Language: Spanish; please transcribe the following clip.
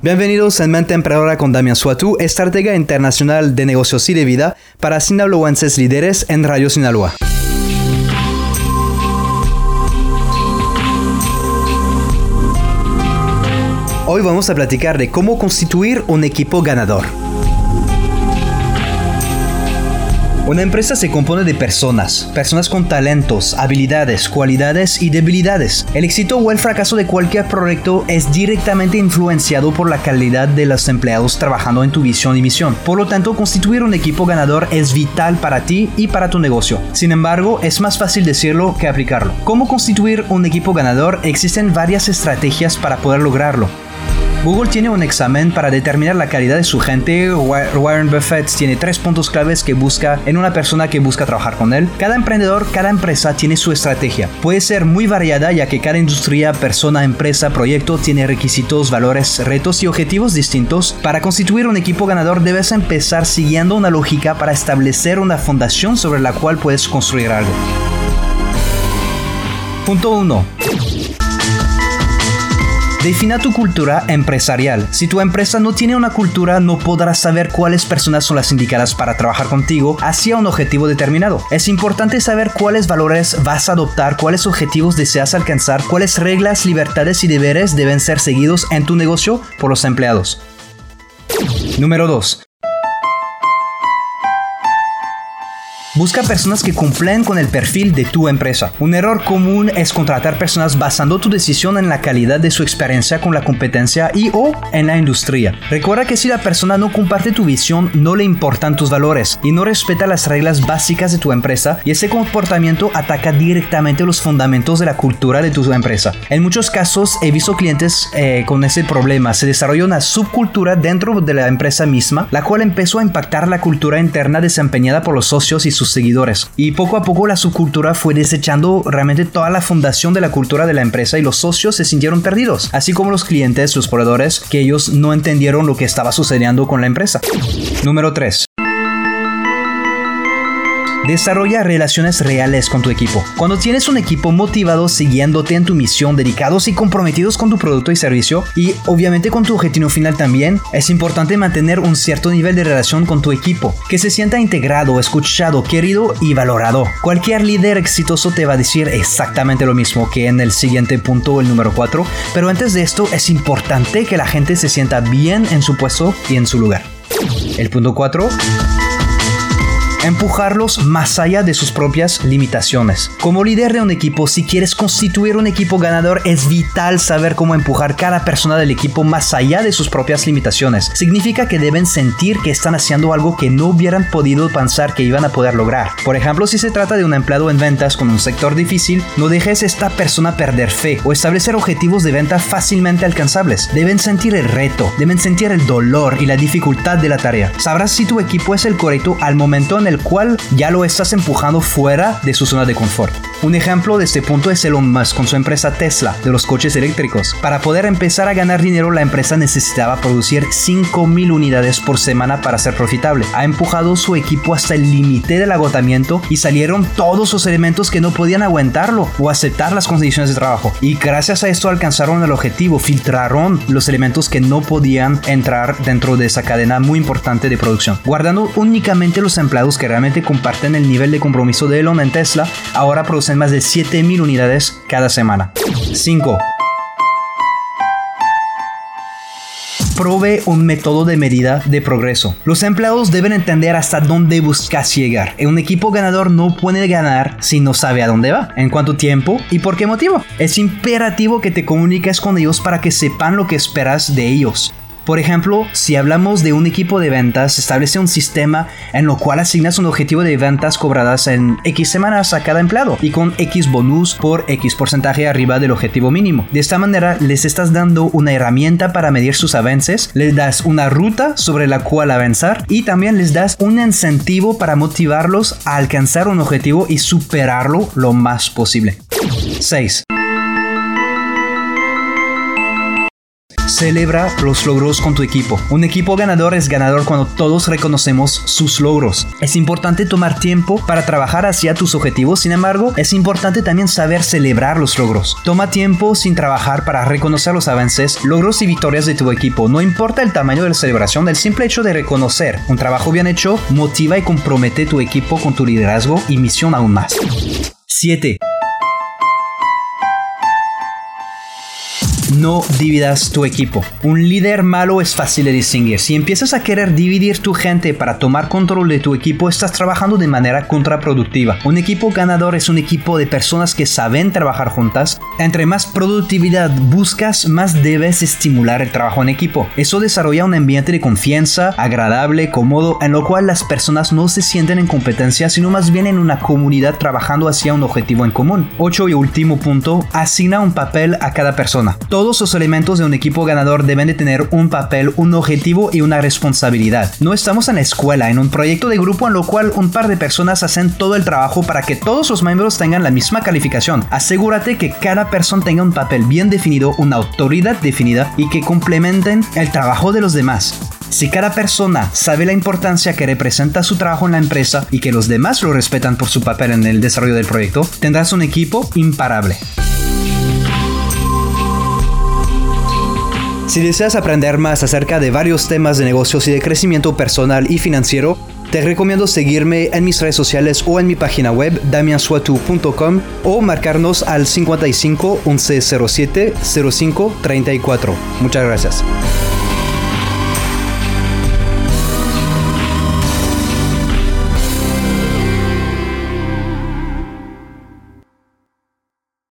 Bienvenidos en Mente Emprendedora con Damián Suatu, estratega internacional de negocios y de vida para sinaloenses líderes en Radio Sinaloa. Hoy vamos a platicar de cómo constituir un equipo ganador. Una empresa se compone de personas, personas con talentos, habilidades, cualidades y debilidades. El éxito o el fracaso de cualquier proyecto es directamente influenciado por la calidad de los empleados trabajando en tu visión y misión. Por lo tanto, constituir un equipo ganador es vital para ti y para tu negocio. Sin embargo, es más fácil decirlo que aplicarlo. ¿Cómo constituir un equipo ganador? Existen varias estrategias para poder lograrlo. Google tiene un examen para determinar la calidad de su gente. Warren Buffett tiene tres puntos claves que busca en una persona que busca trabajar con él. Cada emprendedor, cada empresa tiene su estrategia. Puede ser muy variada ya que cada industria, persona, empresa, proyecto tiene requisitos, valores, retos y objetivos distintos. Para constituir un equipo ganador debes empezar siguiendo una lógica para establecer una fundación sobre la cual puedes construir algo. Punto 1. Defina tu cultura empresarial. Si tu empresa no tiene una cultura, no podrás saber cuáles personas son las indicadas para trabajar contigo hacia un objetivo determinado. Es importante saber cuáles valores vas a adoptar, cuáles objetivos deseas alcanzar, cuáles reglas, libertades y deberes deben ser seguidos en tu negocio por los empleados. Número 2. Busca personas que cumplen con el perfil de tu empresa. Un error común es contratar personas basando tu decisión en la calidad de su experiencia con la competencia y o en la industria. Recuerda que si la persona no comparte tu visión, no le importan tus valores y no respeta las reglas básicas de tu empresa y ese comportamiento ataca directamente los fundamentos de la cultura de tu empresa. En muchos casos he visto clientes eh, con ese problema. Se desarrolló una subcultura dentro de la empresa misma, la cual empezó a impactar la cultura interna desempeñada por los socios y sus seguidores. Y poco a poco la subcultura fue desechando realmente toda la fundación de la cultura de la empresa y los socios se sintieron perdidos, así como los clientes, los proveedores, que ellos no entendieron lo que estaba sucediendo con la empresa. Número 3. Desarrolla relaciones reales con tu equipo. Cuando tienes un equipo motivado siguiéndote en tu misión, dedicados y comprometidos con tu producto y servicio, y obviamente con tu objetivo final también, es importante mantener un cierto nivel de relación con tu equipo, que se sienta integrado, escuchado, querido y valorado. Cualquier líder exitoso te va a decir exactamente lo mismo que en el siguiente punto, el número 4, pero antes de esto es importante que la gente se sienta bien en su puesto y en su lugar. El punto 4 empujarlos más allá de sus propias limitaciones. Como líder de un equipo, si quieres constituir un equipo ganador, es vital saber cómo empujar cada persona del equipo más allá de sus propias limitaciones. Significa que deben sentir que están haciendo algo que no hubieran podido pensar que iban a poder lograr. Por ejemplo, si se trata de un empleado en ventas con un sector difícil, no dejes a esta persona perder fe o establecer objetivos de venta fácilmente alcanzables. Deben sentir el reto, deben sentir el dolor y la dificultad de la tarea. Sabrás si tu equipo es el correcto al momento en el cual ya lo estás empujando fuera de su zona de confort. Un ejemplo de este punto es Elon Musk con su empresa Tesla de los coches eléctricos. Para poder empezar a ganar dinero, la empresa necesitaba producir 5.000 unidades por semana para ser profitable. Ha empujado su equipo hasta el límite del agotamiento y salieron todos los elementos que no podían aguantarlo o aceptar las condiciones de trabajo. Y gracias a esto alcanzaron el objetivo, filtraron los elementos que no podían entrar dentro de esa cadena muy importante de producción, guardando únicamente los empleados que realmente comparten el nivel de compromiso de Elon en Tesla. Ahora producen en más de 7000 unidades cada semana. 5. provee un método de medida de progreso. Los empleados deben entender hasta dónde buscas llegar. Un equipo ganador no puede ganar si no sabe a dónde va, en cuánto tiempo y por qué motivo. Es imperativo que te comuniques con ellos para que sepan lo que esperas de ellos. Por ejemplo, si hablamos de un equipo de ventas, establece un sistema en lo cual asignas un objetivo de ventas cobradas en X semanas a cada empleado y con X bonus por X porcentaje arriba del objetivo mínimo. De esta manera les estás dando una herramienta para medir sus avances, les das una ruta sobre la cual avanzar y también les das un incentivo para motivarlos a alcanzar un objetivo y superarlo lo más posible. 6. Celebra los logros con tu equipo. Un equipo ganador es ganador cuando todos reconocemos sus logros. Es importante tomar tiempo para trabajar hacia tus objetivos, sin embargo, es importante también saber celebrar los logros. Toma tiempo sin trabajar para reconocer los avances, logros y victorias de tu equipo. No importa el tamaño de la celebración, el simple hecho de reconocer un trabajo bien hecho motiva y compromete tu equipo con tu liderazgo y misión aún más. 7. No dividas tu equipo. Un líder malo es fácil de distinguir. Si empiezas a querer dividir tu gente para tomar control de tu equipo, estás trabajando de manera contraproductiva. Un equipo ganador es un equipo de personas que saben trabajar juntas. Entre más productividad buscas, más debes estimular el trabajo en equipo. Eso desarrolla un ambiente de confianza, agradable, cómodo, en lo cual las personas no se sienten en competencia, sino más bien en una comunidad trabajando hacia un objetivo en común. 8 y último punto, asigna un papel a cada persona. Todos los elementos de un equipo ganador deben de tener un papel, un objetivo y una responsabilidad. No estamos en la escuela, en un proyecto de grupo en lo cual un par de personas hacen todo el trabajo para que todos los miembros tengan la misma calificación. Asegúrate que cada persona tenga un papel bien definido, una autoridad definida y que complementen el trabajo de los demás. Si cada persona sabe la importancia que representa su trabajo en la empresa y que los demás lo respetan por su papel en el desarrollo del proyecto, tendrás un equipo imparable. Si deseas aprender más acerca de varios temas de negocios y de crecimiento personal y financiero, te recomiendo seguirme en mis redes sociales o en mi página web damiansuatu.com o marcarnos al 55 1107 05 34. Muchas gracias.